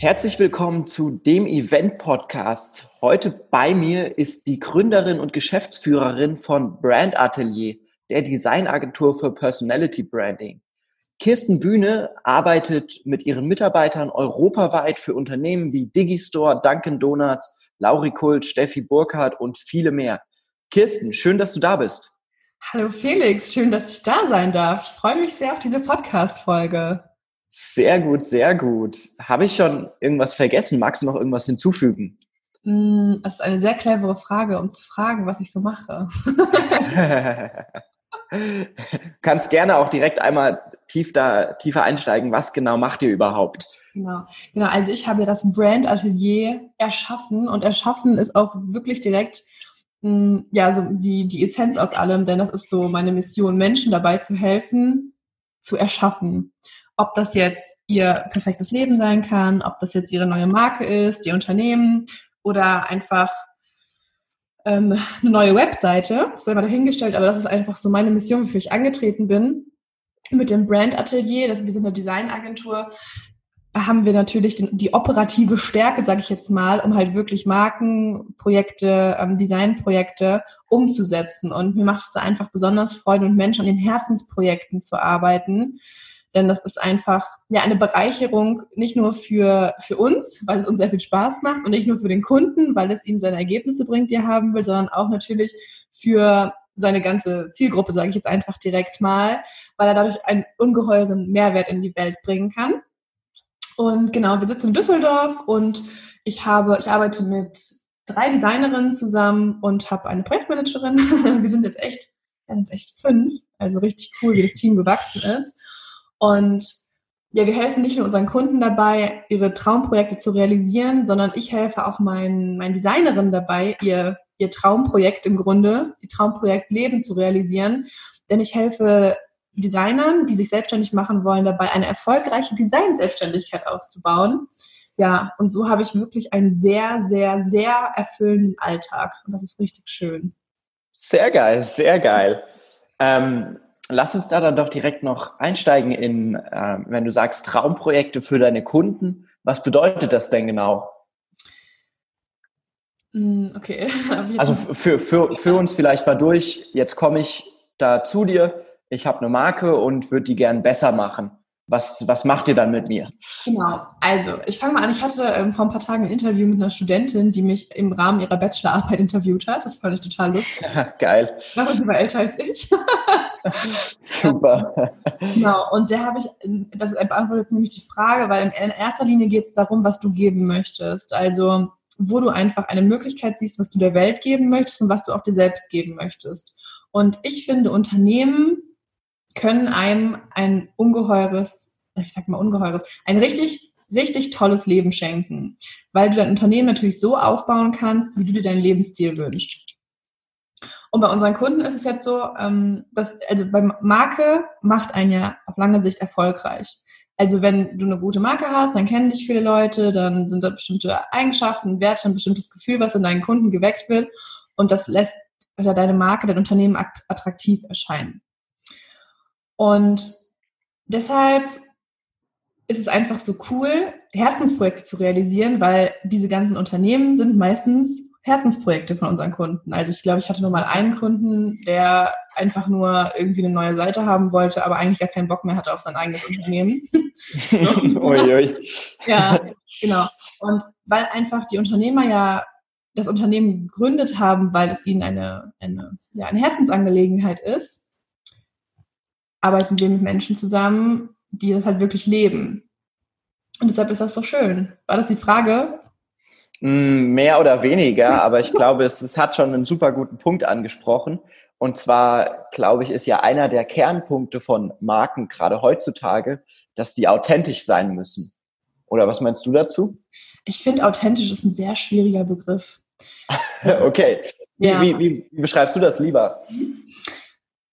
Herzlich willkommen zu dem Event-Podcast. Heute bei mir ist die Gründerin und Geschäftsführerin von Brand Atelier, der Designagentur für Personality Branding. Kirsten Bühne arbeitet mit ihren Mitarbeitern europaweit für Unternehmen wie Digistore, Dunkin' Donuts, Lauri Kult, Steffi Burkhardt und viele mehr. Kirsten, schön, dass du da bist. Hallo Felix, schön, dass ich da sein darf. Ich freue mich sehr auf diese Podcast-Folge. Sehr gut, sehr gut. Habe ich schon irgendwas vergessen? Magst du noch irgendwas hinzufügen? Mm, das ist eine sehr clevere Frage, um zu fragen, was ich so mache. Kannst gerne auch direkt einmal tief da, tiefer einsteigen. Was genau macht ihr überhaupt? Genau, genau. Also ich habe ja das Brand Atelier erschaffen und erschaffen ist auch wirklich direkt mm, ja so die die Essenz aus allem, denn das ist so meine Mission, Menschen dabei zu helfen, zu erschaffen ob das jetzt ihr perfektes Leben sein kann, ob das jetzt ihre neue Marke ist, ihr Unternehmen oder einfach ähm, eine neue Webseite, das dahingestellt, aber das ist einfach so meine Mission, wofür ich angetreten bin. Mit dem Brand Atelier, das, wir sind eine Designagentur, haben wir natürlich den, die operative Stärke, sage ich jetzt mal, um halt wirklich Markenprojekte, ähm, Designprojekte umzusetzen. Und mir macht es da einfach besonders Freude und Menschen an den Herzensprojekten zu arbeiten denn das ist einfach ja eine Bereicherung nicht nur für, für uns, weil es uns sehr viel Spaß macht und nicht nur für den Kunden, weil es ihm seine Ergebnisse bringt, die er haben will, sondern auch natürlich für seine ganze Zielgruppe, sage ich jetzt einfach direkt mal, weil er dadurch einen ungeheuren Mehrwert in die Welt bringen kann. Und genau, wir sitzen in Düsseldorf und ich habe, ich arbeite mit drei Designerinnen zusammen und habe eine Projektmanagerin. wir sind jetzt echt, wir sind echt fünf, also richtig cool, wie das Team gewachsen ist. Und ja, wir helfen nicht nur unseren Kunden dabei, ihre Traumprojekte zu realisieren, sondern ich helfe auch meinen, meinen Designerinnen dabei, ihr, ihr Traumprojekt im Grunde, ihr Traumprojekt Leben zu realisieren. Denn ich helfe Designern, die sich selbstständig machen wollen, dabei eine erfolgreiche Design-Selbstständigkeit aufzubauen. Ja, und so habe ich wirklich einen sehr, sehr, sehr erfüllenden Alltag. Und das ist richtig schön. Sehr geil, sehr geil. Ähm, lass uns da dann doch direkt noch einsteigen in, äh, wenn du sagst Traumprojekte für deine Kunden. Was bedeutet das denn genau? Mm, okay. also für, für, für uns vielleicht mal durch. Jetzt komme ich da zu dir. Ich habe eine Marke und würde die gern besser machen. Was, was macht ihr dann mit mir? Genau, also ich fange mal an. Ich hatte ähm, vor ein paar Tagen ein Interview mit einer Studentin, die mich im Rahmen ihrer Bachelorarbeit interviewt hat. Das fand ich total lustig. Geil. War sie war älter als ich. Super. Genau, und der habe ich, das beantwortet nämlich die Frage, weil in erster Linie geht es darum, was du geben möchtest. Also wo du einfach eine Möglichkeit siehst, was du der Welt geben möchtest und was du auch dir selbst geben möchtest. Und ich finde, Unternehmen können einem ein ungeheures, ich sag mal ungeheures, ein richtig, richtig tolles Leben schenken, weil du dein Unternehmen natürlich so aufbauen kannst, wie du dir deinen Lebensstil wünschst. Und bei unseren Kunden ist es jetzt so, ähm, dass, also bei Marke macht einen ja auf lange Sicht erfolgreich. Also wenn du eine gute Marke hast, dann kennen dich viele Leute, dann sind da bestimmte Eigenschaften, Werte, ein bestimmtes Gefühl, was in deinen Kunden geweckt wird. Und das lässt deine Marke, dein Unternehmen attraktiv erscheinen. Und deshalb ist es einfach so cool, Herzensprojekte zu realisieren, weil diese ganzen Unternehmen sind meistens Herzensprojekte von unseren Kunden. Also ich glaube, ich hatte nur mal einen Kunden, der einfach nur irgendwie eine neue Seite haben wollte, aber eigentlich gar keinen Bock mehr hatte auf sein eigenes Unternehmen. Uiui. ja, genau. Und weil einfach die Unternehmer ja das Unternehmen gegründet haben, weil es ihnen eine, eine, ja, eine Herzensangelegenheit ist, arbeiten wir mit Menschen zusammen, die das halt wirklich leben. Und deshalb ist das so schön. War das die Frage? Mm, mehr oder weniger, aber ich glaube, es, es hat schon einen super guten Punkt angesprochen. Und zwar, glaube ich, ist ja einer der Kernpunkte von Marken gerade heutzutage, dass die authentisch sein müssen. Oder was meinst du dazu? Ich finde, authentisch ist ein sehr schwieriger Begriff. okay. Wie, ja. wie, wie, wie beschreibst du das lieber?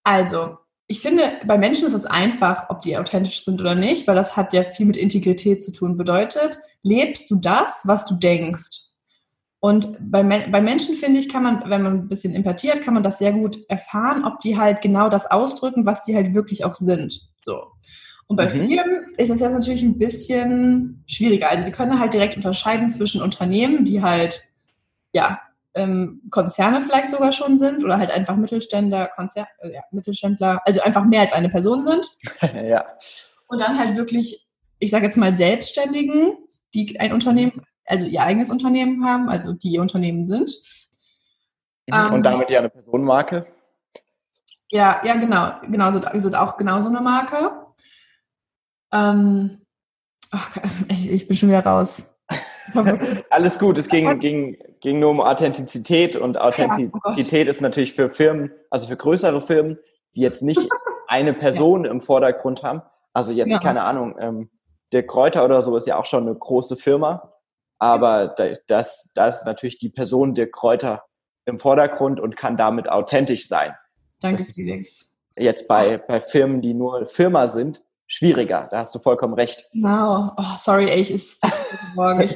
Also, ich finde, bei Menschen ist es einfach, ob die authentisch sind oder nicht, weil das hat ja viel mit Integrität zu tun. Bedeutet, lebst du das, was du denkst? Und bei, bei Menschen, finde ich, kann man, wenn man ein bisschen Empathie hat, kann man das sehr gut erfahren, ob die halt genau das ausdrücken, was die halt wirklich auch sind. So. Und bei mhm. Firmen ist es jetzt natürlich ein bisschen schwieriger. Also wir können halt direkt unterscheiden zwischen Unternehmen, die halt, ja, ähm, Konzerne vielleicht sogar schon sind oder halt einfach Mittelständler, Konzer äh, ja, Mittelständler, also einfach mehr als eine Person sind. ja. Und dann halt wirklich, ich sage jetzt mal Selbstständigen, die ein Unternehmen, also ihr eigenes Unternehmen haben, also die ihr Unternehmen sind. Und ähm, damit ja eine Personenmarke. Ja, ja, genau. Genau, sind, sind auch genauso eine Marke. Ähm, ach, ich, ich bin schon wieder raus. Alles gut, es ging, ging, ging nur um Authentizität und Authentizität ja, oh ist natürlich für Firmen, also für größere Firmen, die jetzt nicht eine Person ja. im Vordergrund haben. Also jetzt, ja. keine Ahnung, ähm, der Kräuter oder so ist ja auch schon eine große Firma, aber das, das ist natürlich die Person der Kräuter im Vordergrund und kann damit authentisch sein. Danke, Felix. Jetzt bei, bei Firmen, die nur Firma sind, schwieriger. Da hast du vollkommen recht. Wow. Oh, sorry, ey, ich ist morgen. Ich,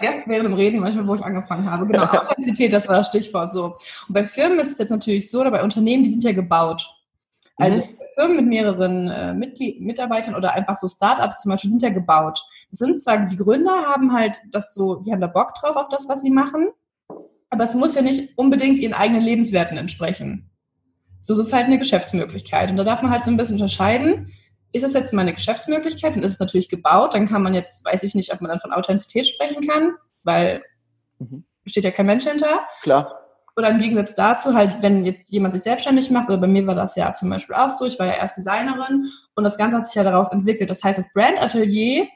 jetzt während dem Reden manchmal, wo ich angefangen habe. Genau, Authentizität, das war das Stichwort so. Und bei Firmen ist es jetzt natürlich so, oder bei Unternehmen, die sind ja gebaut. Also mhm. Firmen mit mehreren äh, Mitglied Mitarbeitern oder einfach so Startups zum Beispiel sind ja gebaut. Das sind zwar, die Gründer haben halt das so, die haben da Bock drauf auf das, was sie machen, aber es muss ja nicht unbedingt ihren eigenen Lebenswerten entsprechen. So ist es halt eine Geschäftsmöglichkeit. Und da darf man halt so ein bisschen unterscheiden, ist es jetzt mal eine Geschäftsmöglichkeit, dann ist es natürlich gebaut, dann kann man jetzt, weiß ich nicht, ob man dann von Authentizität sprechen kann, weil mhm. steht ja kein Mensch hinter. Klar. Oder im Gegensatz dazu, halt, wenn jetzt jemand sich selbstständig macht, oder bei mir war das ja zum Beispiel auch so, ich war ja erst Designerin und das Ganze hat sich ja daraus entwickelt. Das heißt, das Brand Atelier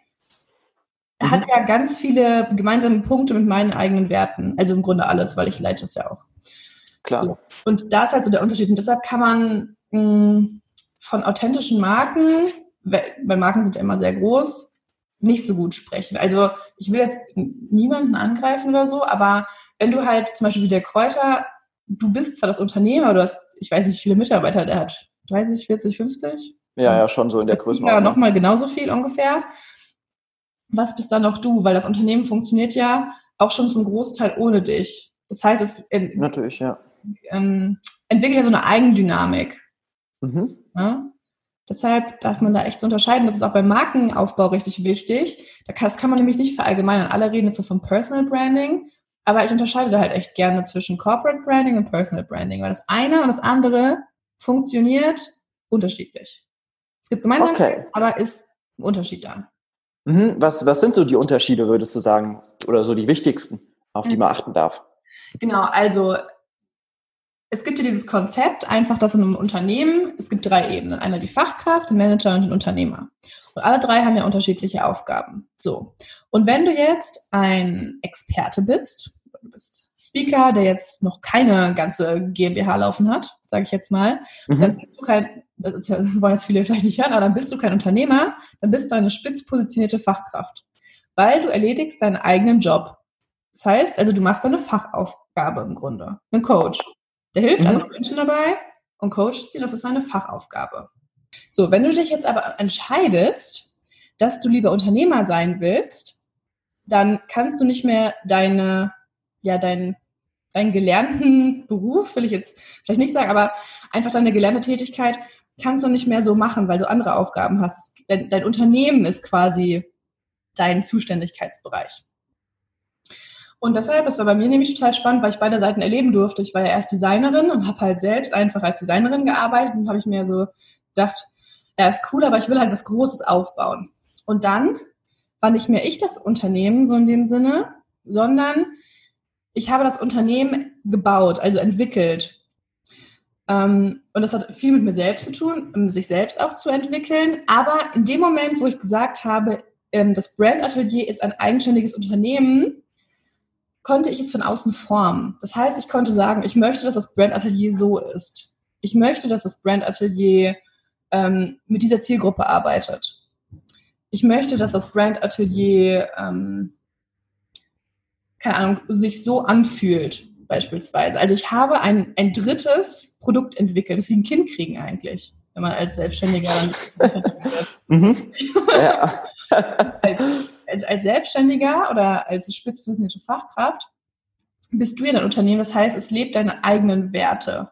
mhm. hat ja ganz viele gemeinsame Punkte mit meinen eigenen Werten. Also im Grunde alles, weil ich leite es ja auch. Klar. So. Und da ist halt so der Unterschied. Und deshalb kann man mh, mm, von authentischen Marken, weil Marken sind ja immer sehr groß, nicht so gut sprechen. Also ich will jetzt niemanden angreifen oder so, aber wenn du halt zum Beispiel wie der Kräuter, du bist zwar das Unternehmer, du hast, ich weiß nicht, viele Mitarbeiter, der hat 30, 40, 50. Ja, ja, schon so in der Größenordnung. Ja, nochmal genauso viel ungefähr. Was bist dann noch du? Weil das Unternehmen funktioniert ja auch schon zum Großteil ohne dich. Das heißt, es Natürlich, ja. ähm, entwickelt ja so eine Eigendynamik. Mhm. Ja? Deshalb darf man da echt so unterscheiden. Das ist auch beim Markenaufbau richtig wichtig. Das kann man nämlich nicht verallgemeinern. Alle reden jetzt so von Personal Branding, aber ich unterscheide da halt echt gerne zwischen Corporate Branding und Personal Branding, weil das eine und das andere funktioniert unterschiedlich. Es gibt Gemeinsamkeiten, okay. aber ist ein Unterschied da. Mhm. Was, was sind so die Unterschiede, würdest du sagen, oder so die wichtigsten, auf die man achten darf? Genau, also es gibt ja dieses Konzept, einfach das in einem Unternehmen, es gibt drei Ebenen. Einmal die Fachkraft, den Manager und den Unternehmer. Und alle drei haben ja unterschiedliche Aufgaben. So. Und wenn du jetzt ein Experte bist, du bist Speaker, der jetzt noch keine ganze GmbH laufen hat, sage ich jetzt mal, mhm. dann bist du kein, das ist ja, wollen jetzt viele vielleicht nicht hören, aber dann bist du kein Unternehmer, dann bist du eine spitz positionierte Fachkraft. Weil du erledigst deinen eigenen Job. Das heißt, also du machst eine Fachaufgabe im Grunde, ein Coach. Der hilft mhm. anderen Menschen dabei und coacht sie, das ist seine Fachaufgabe. So, wenn du dich jetzt aber entscheidest, dass du lieber Unternehmer sein willst, dann kannst du nicht mehr deine, ja, deinen, deinen gelernten Beruf, will ich jetzt vielleicht nicht sagen, aber einfach deine gelernte Tätigkeit kannst du nicht mehr so machen, weil du andere Aufgaben hast. Dein, dein Unternehmen ist quasi dein Zuständigkeitsbereich. Und deshalb, das war bei mir nämlich total spannend, weil ich beide Seiten erleben durfte. Ich war ja erst Designerin und habe halt selbst einfach als Designerin gearbeitet und habe ich mir so gedacht, ja, ist cool, aber ich will halt was Großes aufbauen. Und dann war nicht mehr ich das Unternehmen, so in dem Sinne, sondern ich habe das Unternehmen gebaut, also entwickelt. Ähm, und das hat viel mit mir selbst zu tun, sich selbst auch zu entwickeln. Aber in dem Moment, wo ich gesagt habe, ähm, das Brand Atelier ist ein eigenständiges Unternehmen, konnte ich es von außen formen. Das heißt, ich konnte sagen, ich möchte, dass das Brand Atelier so ist. Ich möchte, dass das Brand Atelier ähm, mit dieser Zielgruppe arbeitet. Ich möchte, dass das Brand Atelier, ähm, keine Ahnung, sich so anfühlt, beispielsweise. Also ich habe ein, ein drittes Produkt entwickelt, das ist wie ein Kind kriegen eigentlich, wenn man als Selbstständiger dann. mhm. ja. als, als, als Selbstständiger oder als spitzbesinnte Fachkraft bist du ja ein Unternehmen. Das heißt, es lebt deine eigenen Werte.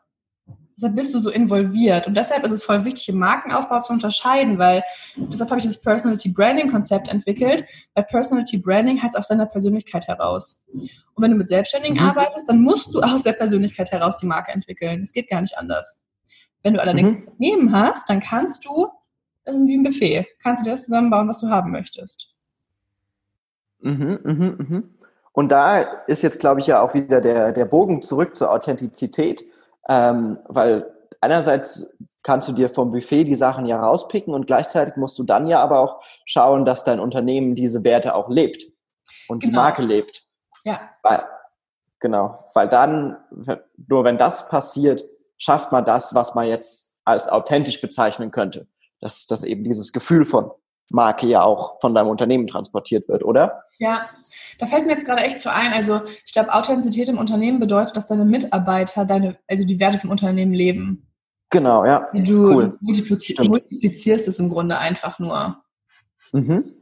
Deshalb bist du so involviert. Und deshalb ist es voll wichtig, im Markenaufbau zu unterscheiden, weil deshalb habe ich das Personality Branding Konzept entwickelt, weil Personality Branding heißt aus deiner Persönlichkeit heraus. Und wenn du mit Selbstständigen mhm. arbeitest, dann musst du aus der Persönlichkeit heraus die Marke entwickeln. Es geht gar nicht anders. Wenn du allerdings mhm. ein Unternehmen hast, dann kannst du, das ist wie ein Buffet, kannst du das zusammenbauen, was du haben möchtest. Mhm, mhm, mhm. Und da ist jetzt, glaube ich, ja auch wieder der, der Bogen zurück zur Authentizität, ähm, weil einerseits kannst du dir vom Buffet die Sachen ja rauspicken und gleichzeitig musst du dann ja aber auch schauen, dass dein Unternehmen diese Werte auch lebt und genau. die Marke lebt. Ja. Weil, genau, weil dann, nur wenn das passiert, schafft man das, was man jetzt als authentisch bezeichnen könnte. Dass, dass eben dieses Gefühl von Marke ja auch von deinem Unternehmen transportiert wird, oder? Ja, da fällt mir jetzt gerade echt so ein. Also ich glaube, Authentizität im Unternehmen bedeutet, dass deine Mitarbeiter deine, also die Werte vom Unternehmen leben. Genau, ja. Du cool. multiplizierst es im Grunde einfach nur. Mhm.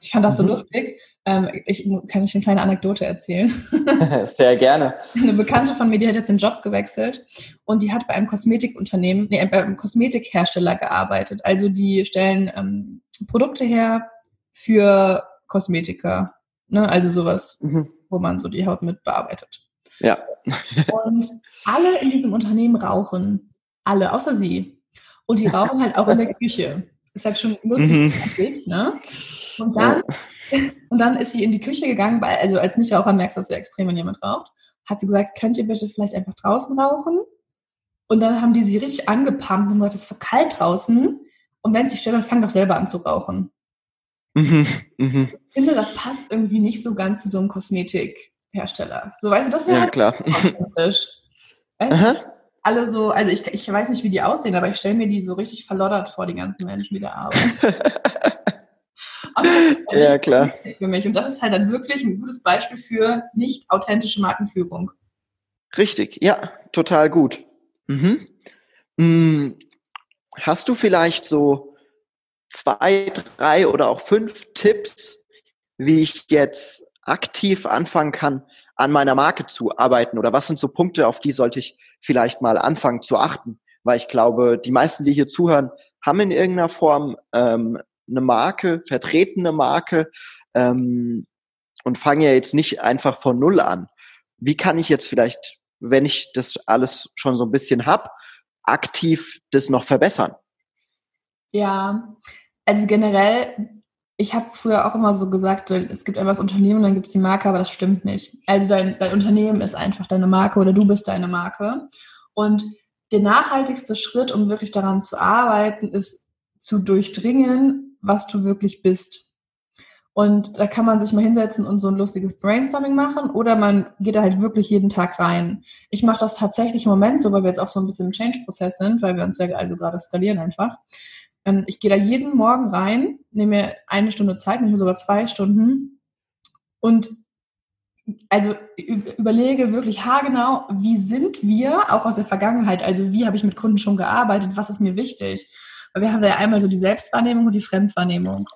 Ich fand das mhm. so lustig. Ähm, ich kann ich eine kleine Anekdote erzählen. Sehr gerne. Eine Bekannte von mir, die hat jetzt den Job gewechselt und die hat bei einem Kosmetikunternehmen, nee, bei einem Kosmetikhersteller gearbeitet. Also die stellen ähm, Produkte her für Kosmetiker. Ne? Also sowas, mhm. wo man so die Haut mit bearbeitet. Ja. und alle in diesem Unternehmen rauchen. Alle, außer sie. Und die rauchen halt auch in der Küche. Ist halt schon lustig, mhm. ne? Und dann, ja. und dann ist sie in die Küche gegangen, weil, also als Nichtraucher merkst du das sehr extrem, wenn jemand raucht. Hat sie gesagt, könnt ihr bitte vielleicht einfach draußen rauchen? Und dann haben die sie richtig angepumpt und gesagt, es ist so kalt draußen. Und wenn es sich stört, dann fang doch selber an zu rauchen. Mhm, mhm. Ich finde, das passt irgendwie nicht so ganz zu so einem Kosmetikhersteller. So, weißt du, das wäre ja, halt klar. authentisch. Weißt du, alle so, also ich, ich weiß nicht, wie die aussehen, aber ich stelle mir die so richtig verloddert vor, die ganzen Menschen, die da arbeiten. ja, klar. Für mich. Und das ist halt dann wirklich ein gutes Beispiel für nicht authentische Markenführung. Richtig, ja, total gut. Mhm. Hast du vielleicht so zwei, drei oder auch fünf Tipps, wie ich jetzt aktiv anfangen kann, an meiner Marke zu arbeiten? Oder was sind so Punkte, auf die sollte ich vielleicht mal anfangen zu achten? Weil ich glaube, die meisten, die hier zuhören, haben in irgendeiner Form ähm, eine Marke, vertreten eine Marke ähm, und fangen ja jetzt nicht einfach von Null an. Wie kann ich jetzt vielleicht, wenn ich das alles schon so ein bisschen hab, aktiv das noch verbessern? Ja, also generell, ich habe früher auch immer so gesagt, es gibt einfach das Unternehmen und dann gibt es die Marke, aber das stimmt nicht. Also dein, dein Unternehmen ist einfach deine Marke oder du bist deine Marke. Und der nachhaltigste Schritt, um wirklich daran zu arbeiten, ist zu durchdringen, was du wirklich bist. Und da kann man sich mal hinsetzen und so ein lustiges Brainstorming machen oder man geht da halt wirklich jeden Tag rein. Ich mache das tatsächlich im Moment so, weil wir jetzt auch so ein bisschen im Change-Prozess sind, weil wir uns ja also gerade skalieren einfach. Ähm, ich gehe da jeden Morgen rein, nehme mir eine Stunde Zeit, nehme sogar zwei Stunden und also überlege wirklich haargenau, wie sind wir auch aus der Vergangenheit, also wie habe ich mit Kunden schon gearbeitet, was ist mir wichtig. Weil wir haben da ja einmal so die Selbstwahrnehmung und die Fremdwahrnehmung.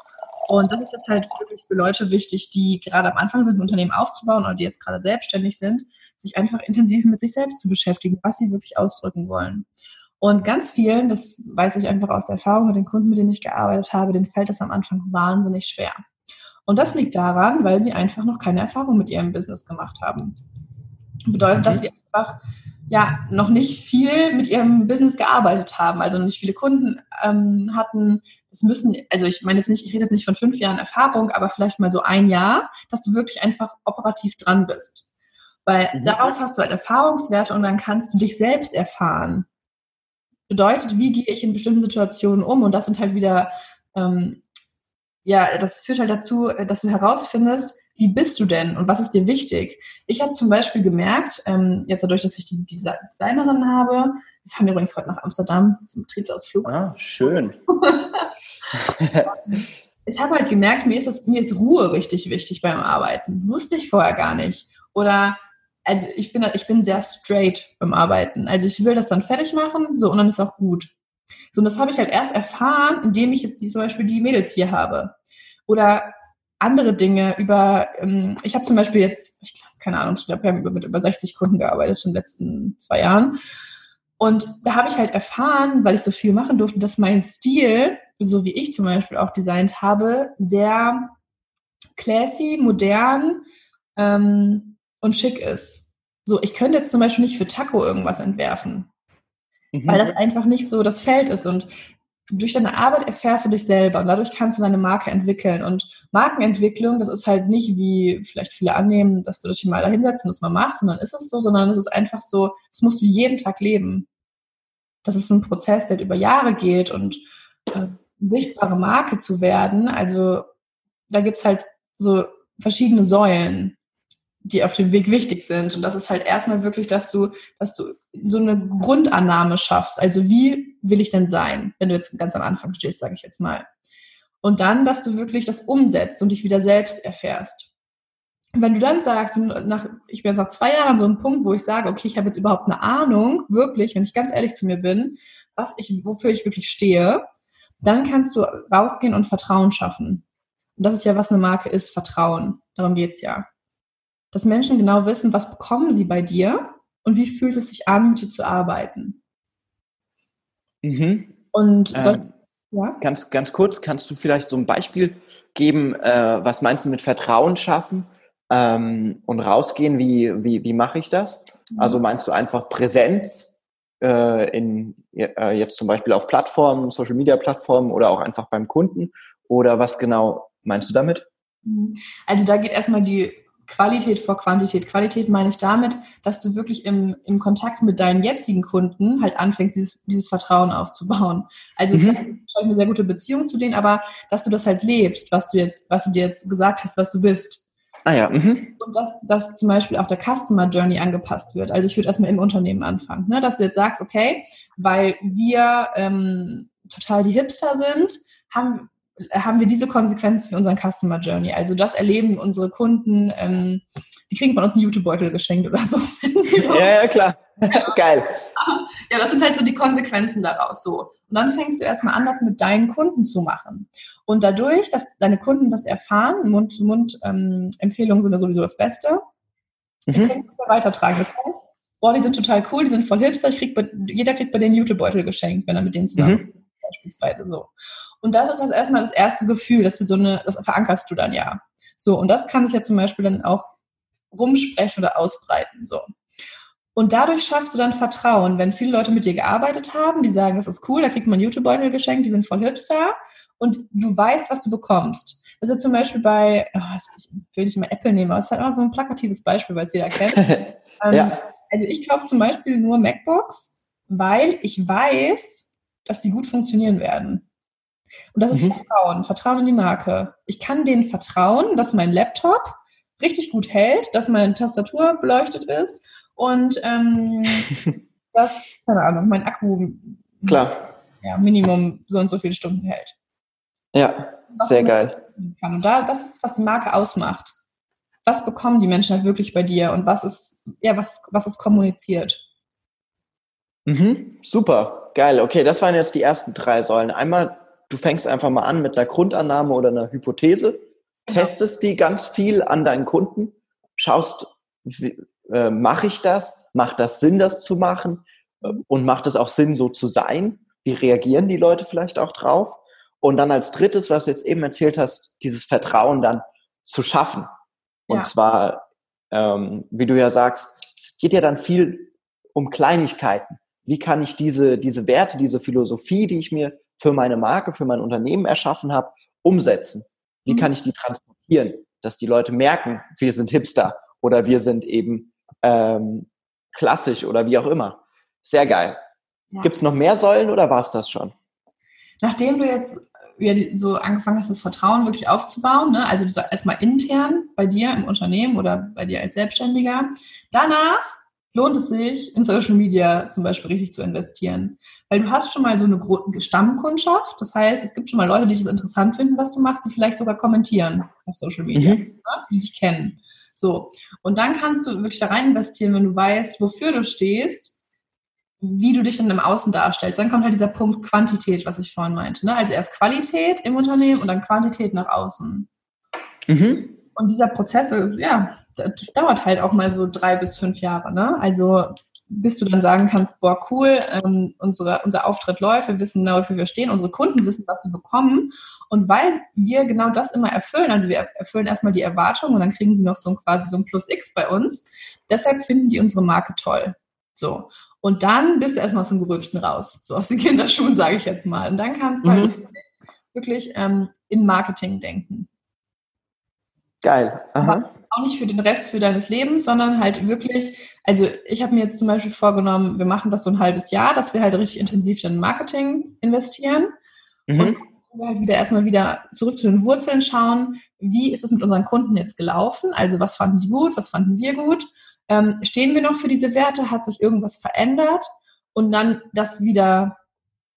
Und das ist jetzt halt wirklich für Leute wichtig, die gerade am Anfang sind, ein Unternehmen aufzubauen oder die jetzt gerade selbstständig sind, sich einfach intensiv mit sich selbst zu beschäftigen, was sie wirklich ausdrücken wollen. Und ganz vielen, das weiß ich einfach aus der Erfahrung mit den Kunden, mit denen ich gearbeitet habe, denen fällt das am Anfang wahnsinnig schwer. Und das liegt daran, weil sie einfach noch keine Erfahrung mit ihrem Business gemacht haben. Bedeutet, dass mhm. sie einfach ja noch nicht viel mit ihrem Business gearbeitet haben, also nicht viele Kunden ähm, hatten. Das müssen, also ich meine jetzt nicht, ich rede jetzt nicht von fünf Jahren Erfahrung, aber vielleicht mal so ein Jahr, dass du wirklich einfach operativ dran bist. Weil mhm. daraus hast du halt Erfahrungswerte und dann kannst du dich selbst erfahren bedeutet, wie gehe ich in bestimmten Situationen um? Und das sind halt wieder, ähm, ja, das führt halt dazu, dass du herausfindest, wie bist du denn und was ist dir wichtig? Ich habe zum Beispiel gemerkt, ähm, jetzt dadurch, dass ich die, die Designerin habe, wir fahren übrigens heute nach Amsterdam zum Betriebsausflug. Ah, schön. ich habe halt gemerkt, mir ist, das, mir ist Ruhe richtig wichtig beim Arbeiten. Wusste ich vorher gar nicht. Oder also ich bin, ich bin sehr straight beim Arbeiten. Also ich will das dann fertig machen, so, und dann ist auch gut. So, und das habe ich halt erst erfahren, indem ich jetzt die, zum Beispiel die Mädels hier habe. Oder andere Dinge über, ähm, ich habe zum Beispiel jetzt, ich glaube, keine Ahnung, ich glaube, wir haben mit über 60 Kunden gearbeitet in den letzten zwei Jahren. Und da habe ich halt erfahren, weil ich so viel machen durfte, dass mein Stil, so wie ich zum Beispiel auch designt habe, sehr classy, modern ähm, und schick ist. So, ich könnte jetzt zum Beispiel nicht für Taco irgendwas entwerfen, mhm. weil das einfach nicht so das Feld ist. Und durch deine Arbeit erfährst du dich selber und dadurch kannst du deine Marke entwickeln. Und Markenentwicklung, das ist halt nicht wie vielleicht viele annehmen, dass du dich mal da hinsetzt und das mal machst, dann ist es so, sondern es ist einfach so, das musst du jeden Tag leben. Das ist ein Prozess, der über Jahre geht und äh, sichtbare Marke zu werden, also da gibt's halt so verschiedene Säulen die auf dem Weg wichtig sind. Und das ist halt erstmal wirklich, dass du, dass du so eine Grundannahme schaffst. Also wie will ich denn sein, wenn du jetzt ganz am Anfang stehst, sage ich jetzt mal. Und dann, dass du wirklich das umsetzt und dich wieder selbst erfährst. Wenn du dann sagst, nach, ich bin jetzt nach zwei Jahren an so einem Punkt, wo ich sage, okay, ich habe jetzt überhaupt eine Ahnung, wirklich, wenn ich ganz ehrlich zu mir bin, was ich, wofür ich wirklich stehe, dann kannst du rausgehen und Vertrauen schaffen. Und das ist ja, was eine Marke ist, Vertrauen. Darum geht's ja dass Menschen genau wissen, was bekommen sie bei dir und wie fühlt es sich an, mit dir zu arbeiten. Mhm. Und ähm, ja? ganz, ganz kurz, kannst du vielleicht so ein Beispiel geben, äh, was meinst du mit Vertrauen schaffen ähm, und rausgehen, wie, wie, wie mache ich das? Mhm. Also meinst du einfach Präsenz äh, in, äh, jetzt zum Beispiel auf Plattformen, Social Media Plattformen oder auch einfach beim Kunden? Oder was genau meinst du damit? Mhm. Also da geht erstmal die Qualität vor Quantität. Qualität meine ich damit, dass du wirklich im, im Kontakt mit deinen jetzigen Kunden halt anfängst, dieses, dieses Vertrauen aufzubauen. Also mhm. ich habe eine sehr gute Beziehung zu denen, aber dass du das halt lebst, was du jetzt, was du dir jetzt gesagt hast, was du bist. Ah ja. Mhm. Und dass, dass zum Beispiel auch der Customer Journey angepasst wird. Also ich würde erstmal im Unternehmen anfangen, ne? dass du jetzt sagst, okay, weil wir ähm, total die Hipster sind, haben, haben wir diese Konsequenzen für unseren Customer Journey. Also das erleben unsere Kunden, ähm, die kriegen von uns einen YouTube-Beutel geschenkt oder so. ja, ja, klar. Geil. Ja, das sind halt so die Konsequenzen daraus so. Und dann fängst du erstmal an, das mit deinen Kunden zu machen. Und dadurch, dass deine Kunden das erfahren, Mund-zu-Mund-Empfehlungen ähm, sind ja sowieso das Beste, mhm. dann kannst du weitertragen. Das heißt, boah, die sind total cool, die sind voll hipster, krieg bei, jeder kriegt bei denen YouTube-Beutel geschenkt, wenn er mit denen zusammen mhm. Beispielsweise so. Und das ist das erstmal das erste Gefühl, dass du so eine, das verankerst du dann ja. So, und das kann sich ja zum Beispiel dann auch rumsprechen oder ausbreiten. So. Und dadurch schaffst du dann Vertrauen, wenn viele Leute mit dir gearbeitet haben, die sagen, das ist cool, da kriegt man YouTube-Beutel geschenkt, die sind voll hipster und du weißt, was du bekommst. Das ist ja zum Beispiel bei, oh, ich will nicht immer Apple nehmen, aber es ist halt immer so ein plakatives Beispiel, weil es jeder kennt. ähm, ja. Also ich kaufe zum Beispiel nur MacBooks, weil ich weiß, dass die gut funktionieren werden. Und das ist mhm. Vertrauen, Vertrauen in die Marke. Ich kann denen vertrauen, dass mein Laptop richtig gut hält, dass meine Tastatur beleuchtet ist und ähm, dass, keine Ahnung, mein Akku Klar. Ja, Minimum so und so viele Stunden hält. Ja, was sehr geil. Kann. Und da, das ist, was die Marke ausmacht. Was bekommen die Menschen halt wirklich bei dir und was ist, ja, was, was ist kommuniziert? Mhm, super, geil. Okay, das waren jetzt die ersten drei Säulen. Einmal du fängst einfach mal an mit einer Grundannahme oder einer Hypothese, testest die ganz viel an deinen Kunden, schaust, äh, mache ich das? Macht das Sinn, das zu machen? Und macht es auch Sinn, so zu sein? Wie reagieren die Leute vielleicht auch drauf? Und dann als drittes, was du jetzt eben erzählt hast, dieses Vertrauen dann zu schaffen. Und ja. zwar, ähm, wie du ja sagst, es geht ja dann viel um Kleinigkeiten. Wie kann ich diese, diese Werte, diese Philosophie, die ich mir für meine Marke, für mein Unternehmen erschaffen habe, umsetzen? Wie mhm. kann ich die transportieren, dass die Leute merken, wir sind Hipster oder wir sind eben ähm, klassisch oder wie auch immer. Sehr geil. Ja. Gibt es noch mehr Säulen oder war es das schon? Nachdem du jetzt so angefangen hast, das Vertrauen wirklich aufzubauen, ne? also du erstmal intern bei dir im Unternehmen oder bei dir als Selbstständiger, danach lohnt es sich, in Social Media zum Beispiel richtig zu investieren. Weil du hast schon mal so eine Stammkundschaft. Das heißt, es gibt schon mal Leute, die das interessant finden, was du machst, die vielleicht sogar kommentieren auf Social Media, mhm. ne? die dich kennen. So. Und dann kannst du wirklich da rein investieren, wenn du weißt, wofür du stehst, wie du dich dann im Außen darstellst. Dann kommt halt dieser Punkt Quantität, was ich vorhin meinte. Ne? Also erst Qualität im Unternehmen und dann Quantität nach außen. Mhm. Und dieser Prozess, äh, ja, dauert halt auch mal so drei bis fünf Jahre. Ne? Also bis du dann sagen kannst, boah, cool, ähm, unsere, unser Auftritt läuft, wir wissen genau, wofür wir stehen, unsere Kunden wissen, was sie bekommen. Und weil wir genau das immer erfüllen, also wir erfüllen erstmal die Erwartungen und dann kriegen sie noch so ein quasi so ein Plus X bei uns, deshalb finden die unsere Marke toll. So. Und dann bist du erstmal aus dem Gerübsten raus, so aus den Kinderschuhen, sage ich jetzt mal. Und dann kannst du halt mhm. halt wirklich ähm, in Marketing denken. Geil. Aha. Auch nicht für den Rest für deines Lebens, sondern halt wirklich, also ich habe mir jetzt zum Beispiel vorgenommen, wir machen das so ein halbes Jahr, dass wir halt richtig intensiv in Marketing investieren. Mhm. Und wir halt wieder erstmal wieder zurück zu den Wurzeln schauen, wie ist es mit unseren Kunden jetzt gelaufen? Also was fanden die gut, was fanden wir gut? Ähm, stehen wir noch für diese Werte? Hat sich irgendwas verändert? Und dann das wieder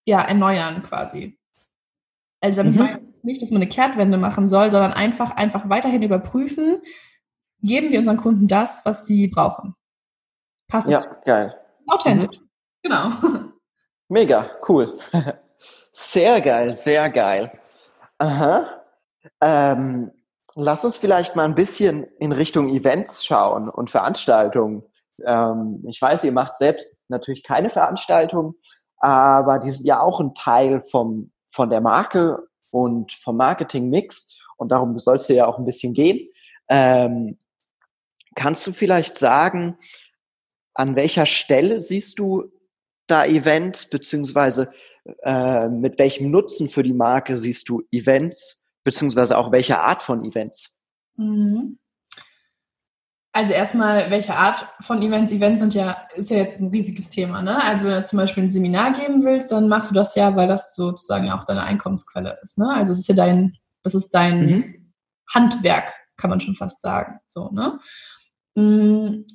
ja, erneuern quasi. Also damit mhm. meine nicht, dass man eine Kehrtwende machen soll, sondern einfach, einfach weiterhin überprüfen, geben wir unseren Kunden das, was sie brauchen. Passt Ja, geil. Authentisch. Mhm. Genau. Mega, cool. Sehr geil, sehr geil. Aha. Ähm, lass uns vielleicht mal ein bisschen in Richtung Events schauen und Veranstaltungen. Ähm, ich weiß, ihr macht selbst natürlich keine Veranstaltungen, aber die sind ja auch ein Teil vom, von der Marke und vom Marketing-Mix und darum soll es ja auch ein bisschen gehen. Ähm, kannst du vielleicht sagen, an welcher Stelle siehst du da Events, beziehungsweise äh, mit welchem Nutzen für die Marke siehst du Events, beziehungsweise auch welche Art von Events? Mhm. Also erstmal, welche Art von Events? Events sind ja, ist ja jetzt ein riesiges Thema. Ne? Also wenn du zum Beispiel ein Seminar geben willst, dann machst du das ja, weil das sozusagen ja auch deine Einkommensquelle ist. Ne? Also es ist ja dein, das ist dein mhm. Handwerk, kann man schon fast sagen. So, ne? Mm,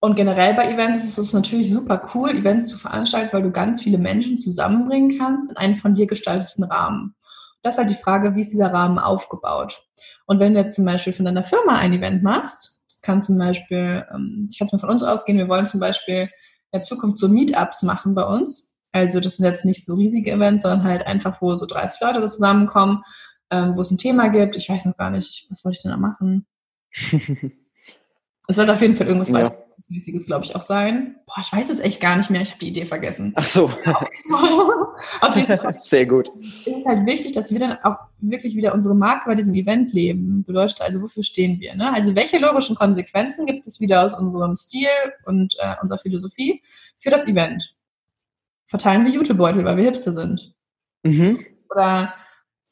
und generell bei Events ist es natürlich super cool, Events zu veranstalten, weil du ganz viele Menschen zusammenbringen kannst in einen von dir gestalteten Rahmen. Das ist halt die Frage, wie ist dieser Rahmen aufgebaut? Und wenn du jetzt zum Beispiel von deiner Firma ein Event machst, kann zum Beispiel, ähm, ich kann es mal von uns ausgehen, wir wollen zum Beispiel in der Zukunft so Meetups machen bei uns. Also das sind jetzt nicht so riesige Events, sondern halt einfach, wo so 30 Leute zusammenkommen, ähm, wo es ein Thema gibt. Ich weiß noch gar nicht, was wollte ich denn da machen? Es wird auf jeden Fall irgendwas ja. Weitermäßiges, glaube ich, auch sein. Boah, ich weiß es echt gar nicht mehr. Ich habe die Idee vergessen. Ach so. auf jeden Fall. Sehr gut. Es ist halt wichtig, dass wir dann auch wirklich wieder unsere Marke bei diesem Event leben. Bedeutet also, wofür stehen wir? Ne? Also welche logischen Konsequenzen gibt es wieder aus unserem Stil und äh, unserer Philosophie für das Event? Verteilen wir Jutebeutel, weil wir Hipster sind? Mhm. Oder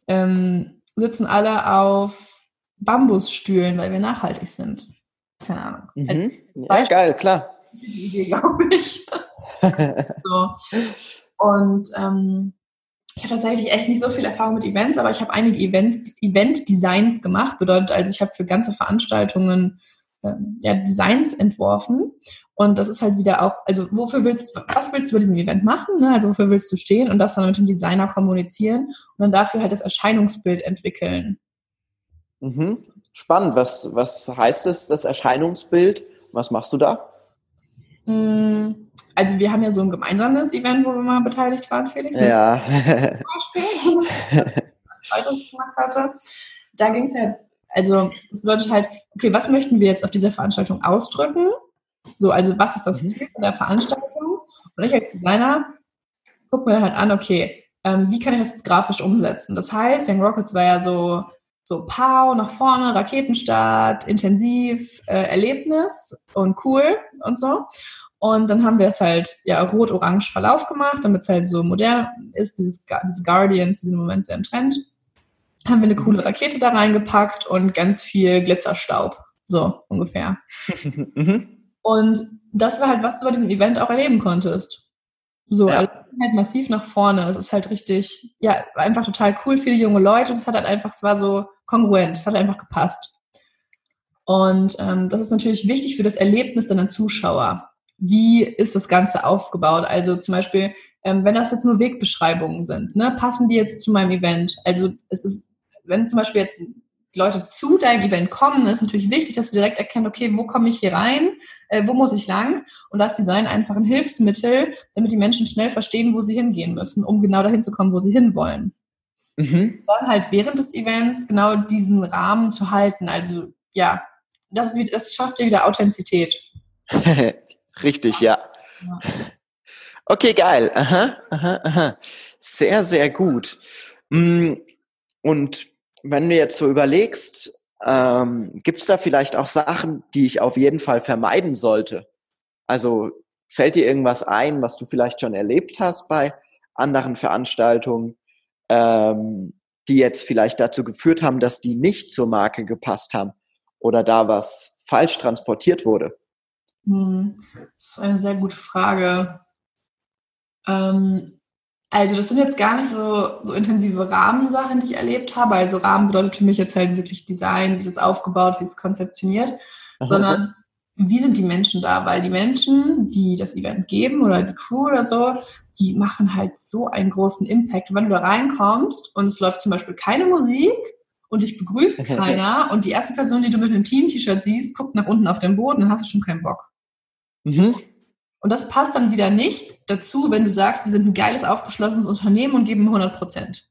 ähm, sitzen alle auf Bambusstühlen, weil wir nachhaltig sind? Keine Ahnung. Mhm. Ja, geil, klar. Die Idee, glaube ich. so. Und ähm, ich habe tatsächlich echt nicht so viel Erfahrung mit Events, aber ich habe einige Events, Event-Designs gemacht. Bedeutet also, ich habe für ganze Veranstaltungen ähm, ja, Designs entworfen. Und das ist halt wieder auch, also wofür willst du, was willst du bei diesem Event machen? Ne? Also wofür willst du stehen und das dann mit dem Designer kommunizieren und dann dafür halt das Erscheinungsbild entwickeln. Mhm. Spannend. Was, was heißt das, das Erscheinungsbild? Was machst du da? Mm, also wir haben ja so ein gemeinsames Event, wo wir mal beteiligt waren, Felix. Ja. Zum Beispiel, was gemacht hatte. Da ging es ja, also das bedeutet halt, okay, was möchten wir jetzt auf dieser Veranstaltung ausdrücken? So, also was ist das mhm. Ziel von der Veranstaltung? Und ich als Designer gucke mir dann halt an, okay, ähm, wie kann ich das jetzt grafisch umsetzen? Das heißt, Young Rockets war ja so so Pow, nach vorne, Raketenstart, intensiv, äh, Erlebnis und cool und so. Und dann haben wir es halt ja rot-orange Verlauf gemacht, damit es halt so modern ist, dieses, diese Guardians, diesen Moment sehr im Trend. Haben wir eine coole Rakete da reingepackt und ganz viel Glitzerstaub. So ungefähr. Mhm. und das war halt, was du bei diesem Event auch erleben konntest. So, ja. also halt massiv nach vorne. Es ist halt richtig, ja, einfach total cool, viele junge Leute. Es hat halt einfach, es war so kongruent, es hat einfach gepasst. Und ähm, das ist natürlich wichtig für das Erlebnis deiner Zuschauer. Wie ist das Ganze aufgebaut? Also zum Beispiel, ähm, wenn das jetzt nur Wegbeschreibungen sind, ne, passen die jetzt zu meinem Event? Also es ist, wenn zum Beispiel jetzt Leute zu deinem Event kommen, ist natürlich wichtig, dass du direkt erkennst, okay, wo komme ich hier rein, äh, wo muss ich lang? Und das Design einfach ein Hilfsmittel, damit die Menschen schnell verstehen, wo sie hingehen müssen, um genau dahin zu kommen, wo sie hinwollen. Mhm. Dann halt während des Events genau diesen Rahmen zu halten. Also ja, das, ist das schafft dir wieder Authentizität. Richtig, ja. ja. Okay, geil. Aha, aha, aha. Sehr, sehr gut. Mm, und wenn du jetzt so überlegst, ähm, gibt es da vielleicht auch Sachen, die ich auf jeden Fall vermeiden sollte? Also fällt dir irgendwas ein, was du vielleicht schon erlebt hast bei anderen Veranstaltungen, ähm, die jetzt vielleicht dazu geführt haben, dass die nicht zur Marke gepasst haben oder da was falsch transportiert wurde? Hm, das ist eine sehr gute Frage. Ähm, also das sind jetzt gar nicht so, so intensive Rahmensachen, die ich erlebt habe. Also Rahmen bedeutet für mich jetzt halt wirklich Design, wie ist es aufgebaut, wie ist es konzeptioniert, Aha. sondern wie sind die Menschen da? Weil die Menschen, die das Event geben oder die Crew oder so, die machen halt so einen großen Impact. wenn du da reinkommst und es läuft zum Beispiel keine Musik und dich begrüßt keiner und die erste Person, die du mit einem Team-T-Shirt siehst, guckt nach unten auf den Boden, dann hast du schon keinen Bock. Mhm. Und das passt dann wieder nicht dazu, wenn du sagst, wir sind ein geiles, aufgeschlossenes Unternehmen und geben 100 Prozent.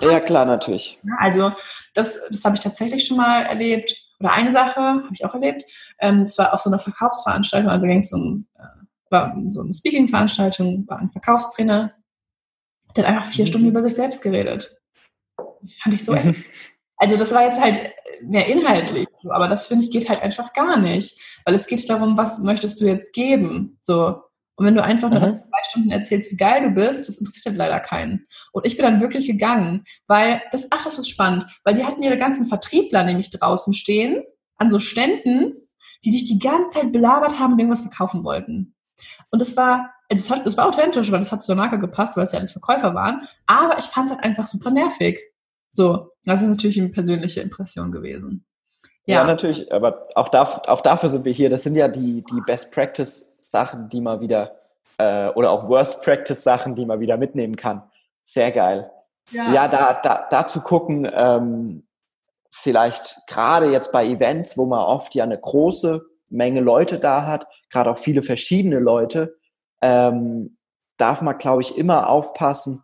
ja, klar, natürlich. Also das, das habe ich tatsächlich schon mal erlebt. Oder eine Sache habe ich auch erlebt. Ähm, es war auf so einer Verkaufsveranstaltung, also ging es um äh, war so eine Speaking-Veranstaltung, war ein Verkaufstrainer, der hat einfach vier mhm. Stunden über sich selbst geredet. Das fand ich so Also das war jetzt halt mehr inhaltlich, aber das finde ich geht halt einfach gar nicht, weil es geht darum, was möchtest du jetzt geben, so. Und wenn du einfach nur mhm. zwei Stunden erzählst, wie geil du bist, das interessiert halt leider keinen. Und ich bin dann wirklich gegangen, weil das, ach, das ist spannend, weil die hatten ihre ganzen Vertriebler nämlich draußen stehen, an so Ständen, die dich die ganze Zeit belabert haben und irgendwas verkaufen wollten. Und das war, also es, hat, es war authentisch, weil das hat zur Marke gepasst, weil es ja alles Verkäufer waren, aber ich fand es halt einfach super nervig. So, das ist natürlich eine persönliche Impression gewesen. Ja, ja natürlich, aber auch, darf, auch dafür sind wir hier. Das sind ja die, die Best Practice Sachen, die man wieder, äh, oder auch Worst Practice Sachen, die man wieder mitnehmen kann. Sehr geil. Ja, ja da, da, da zu gucken, ähm, vielleicht gerade jetzt bei Events, wo man oft ja eine große Menge Leute da hat, gerade auch viele verschiedene Leute, ähm, darf man, glaube ich, immer aufpassen,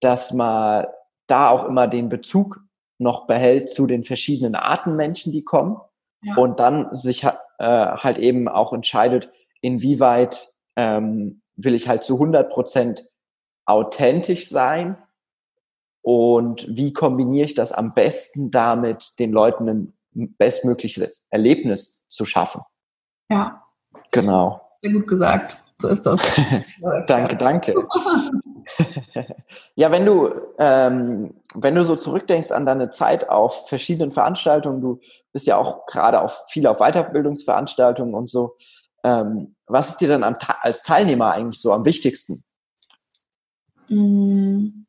dass man da auch immer den Bezug noch behält zu den verschiedenen Arten Menschen, die kommen ja. und dann sich äh, halt eben auch entscheidet, inwieweit ähm, will ich halt zu 100 Prozent authentisch sein und wie kombiniere ich das am besten damit, den Leuten ein bestmögliches Erlebnis zu schaffen. Ja. Genau. Sehr gut gesagt. So ist das. danke, danke. ja, wenn du, ähm, wenn du so zurückdenkst an deine Zeit auf verschiedenen Veranstaltungen, du bist ja auch gerade auf viel auf Weiterbildungsveranstaltungen und so. Ähm, was ist dir dann am, als Teilnehmer eigentlich so am wichtigsten? Mm.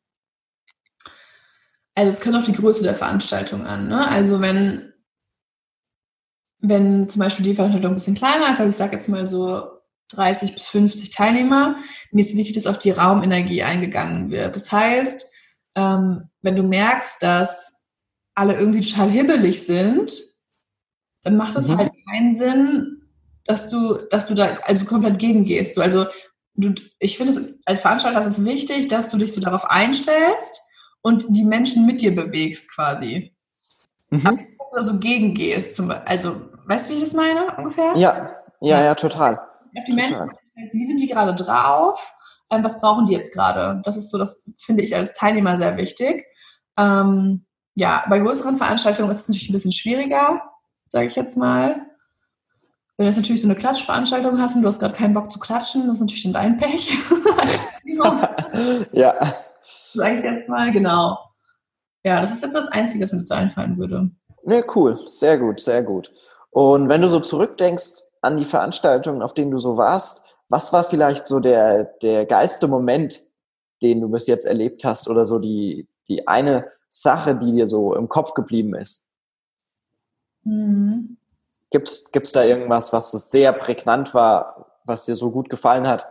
Also es kommt auf die Größe der Veranstaltung an. Ne? Also wenn, wenn zum Beispiel die Veranstaltung ein bisschen kleiner ist, also ich sage jetzt mal so 30 bis 50 Teilnehmer. Mir ist wichtig, dass auf die Raumenergie eingegangen wird. Das heißt, ähm, wenn du merkst, dass alle irgendwie total hibbelig sind, dann macht es mhm. halt keinen Sinn, dass du, dass du da also komplett gegengehst. So, also du, ich finde es als Veranstalter ist es wichtig, dass du dich so darauf einstellst und die Menschen mit dir bewegst quasi. Mhm. Aber dass du da so gegengehst. Zum, also, weißt du, wie ich das meine ungefähr? Ja, ja, ja, total auf die Menschen, wie sind die gerade drauf? Ähm, was brauchen die jetzt gerade? Das ist so, das finde ich als Teilnehmer sehr wichtig. Ähm, ja, bei größeren Veranstaltungen ist es natürlich ein bisschen schwieriger, sage ich jetzt mal. Wenn du jetzt natürlich so eine Klatschveranstaltung hast und du hast gerade keinen Bock zu klatschen, das ist natürlich dann dein Pech. ja. Sage ich jetzt mal, genau. Ja, das ist jetzt das Einzige, was mir dazu einfallen würde. Ne, cool. Sehr gut, sehr gut. Und wenn du so zurückdenkst, an die Veranstaltungen, auf denen du so warst, was war vielleicht so der, der geilste Moment, den du bis jetzt erlebt hast oder so die, die eine Sache, die dir so im Kopf geblieben ist? Mhm. Gibt es da irgendwas, was sehr prägnant war, was dir so gut gefallen hat?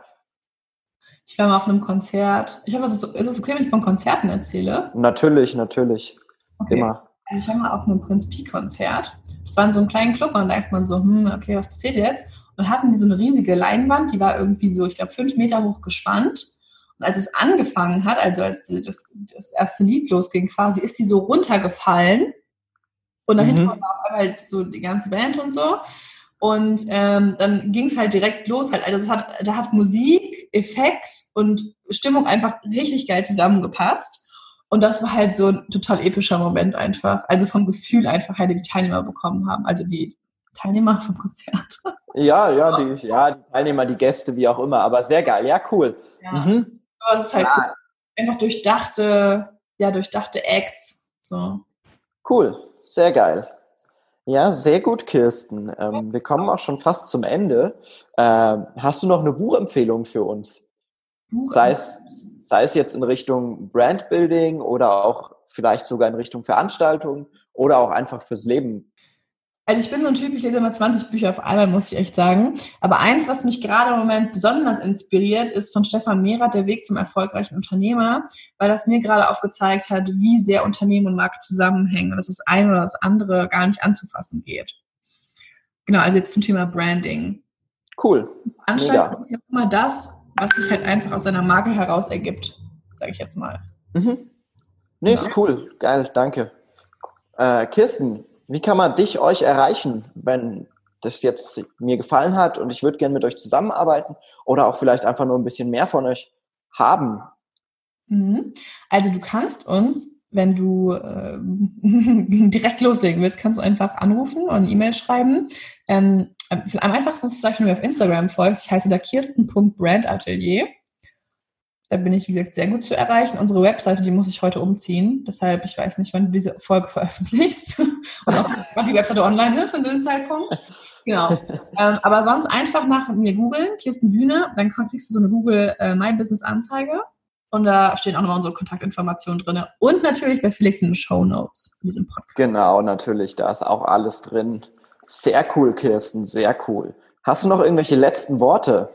Ich war mal auf einem Konzert. Ich hoffe, ist es okay, wenn ich von Konzerten erzähle? Natürlich, natürlich. Okay. Immer. Also ich war mal auf einem Prinz Pi-Konzert. Das war in so einem kleinen Club und dann denkt man so, hm, okay, was passiert jetzt? Und dann hatten die so eine riesige Leinwand, die war irgendwie so, ich glaube, fünf Meter hoch gespannt. Und als es angefangen hat, also als das, das erste Lied losging quasi, ist die so runtergefallen. Und dahinter mhm. war halt so die ganze Band und so. Und ähm, dann ging es halt direkt los. Halt. Also es hat, da hat Musik, Effekt und Stimmung einfach richtig geil zusammengepasst. Und das war halt so ein total epischer Moment einfach. Also vom Gefühl einfach, halt, die Teilnehmer bekommen haben. Also die Teilnehmer vom Konzert. Ja, ja, die, ja, die Teilnehmer, die Gäste, wie auch immer. Aber sehr geil. Ja, cool. Ja. Mhm. Aber es ist halt ja. cool. einfach durchdachte, ja, durchdachte Acts. So. Cool. Sehr geil. Ja, sehr gut, Kirsten. Ähm, wir kommen auch schon fast zum Ende. Ähm, hast du noch eine Buchempfehlung für uns? Sei es, sei es jetzt in Richtung Brandbuilding oder auch vielleicht sogar in Richtung Veranstaltung oder auch einfach fürs Leben also ich bin so ein Typ, ich lese immer 20 Bücher auf einmal, muss ich echt sagen. Aber eins, was mich gerade im Moment besonders inspiriert, ist von Stefan Mehrath, Der Weg zum erfolgreichen Unternehmer, weil das mir gerade aufgezeigt hat, wie sehr Unternehmen und Markt zusammenhängen und dass das eine oder das andere gar nicht anzufassen geht. Genau, also jetzt zum Thema Branding. Cool. Anstalten ist ja immer das, was sich halt einfach aus seiner Marke heraus ergibt, sage ich jetzt mal. Mhm. Nee, genau. ist cool. Geil, danke. Äh, Kirsten, wie kann man dich, euch erreichen, wenn das jetzt mir gefallen hat und ich würde gerne mit euch zusammenarbeiten oder auch vielleicht einfach nur ein bisschen mehr von euch haben? Mhm. Also du kannst uns, wenn du äh, direkt loslegen willst, kannst du einfach anrufen und eine E-Mail schreiben. Ähm, am einfachsten ist vielleicht, wenn du mir auf Instagram folgst. Ich heiße da kirsten.brandatelier. Da bin ich, wie gesagt, sehr gut zu erreichen. Unsere Webseite, die muss ich heute umziehen. Deshalb, ich weiß nicht, wann du diese Folge veröffentlichst und auch, wann die Webseite online ist in dem Zeitpunkt. Genau. Ähm, aber sonst einfach nach mir googeln, Kirsten Bühne, dann kriegst du so eine Google äh, My Business Anzeige und da stehen auch nochmal unsere Kontaktinformationen drin. Und natürlich bei Felix in den Show Notes in diesem Podcast. Genau, natürlich, da ist auch alles drin. Sehr cool, Kirsten, sehr cool. Hast du noch irgendwelche letzten Worte?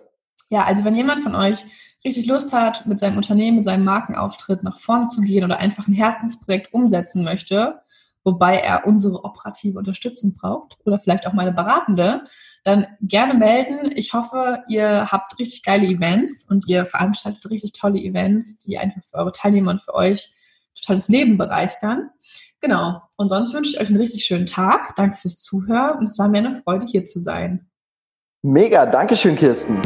Ja, also wenn jemand von euch richtig Lust hat, mit seinem Unternehmen, mit seinem Markenauftritt nach vorne zu gehen oder einfach ein Herzensprojekt umsetzen möchte, wobei er unsere operative Unterstützung braucht oder vielleicht auch meine beratende, dann gerne melden. Ich hoffe, ihr habt richtig geile Events und ihr veranstaltet richtig tolle Events, die einfach für eure Teilnehmer und für euch totales Leben bereichern. Genau. Und sonst wünsche ich euch einen richtig schönen Tag. Danke fürs Zuhören und es war mir eine Freude, hier zu sein. Mega. Dankeschön, Kirsten.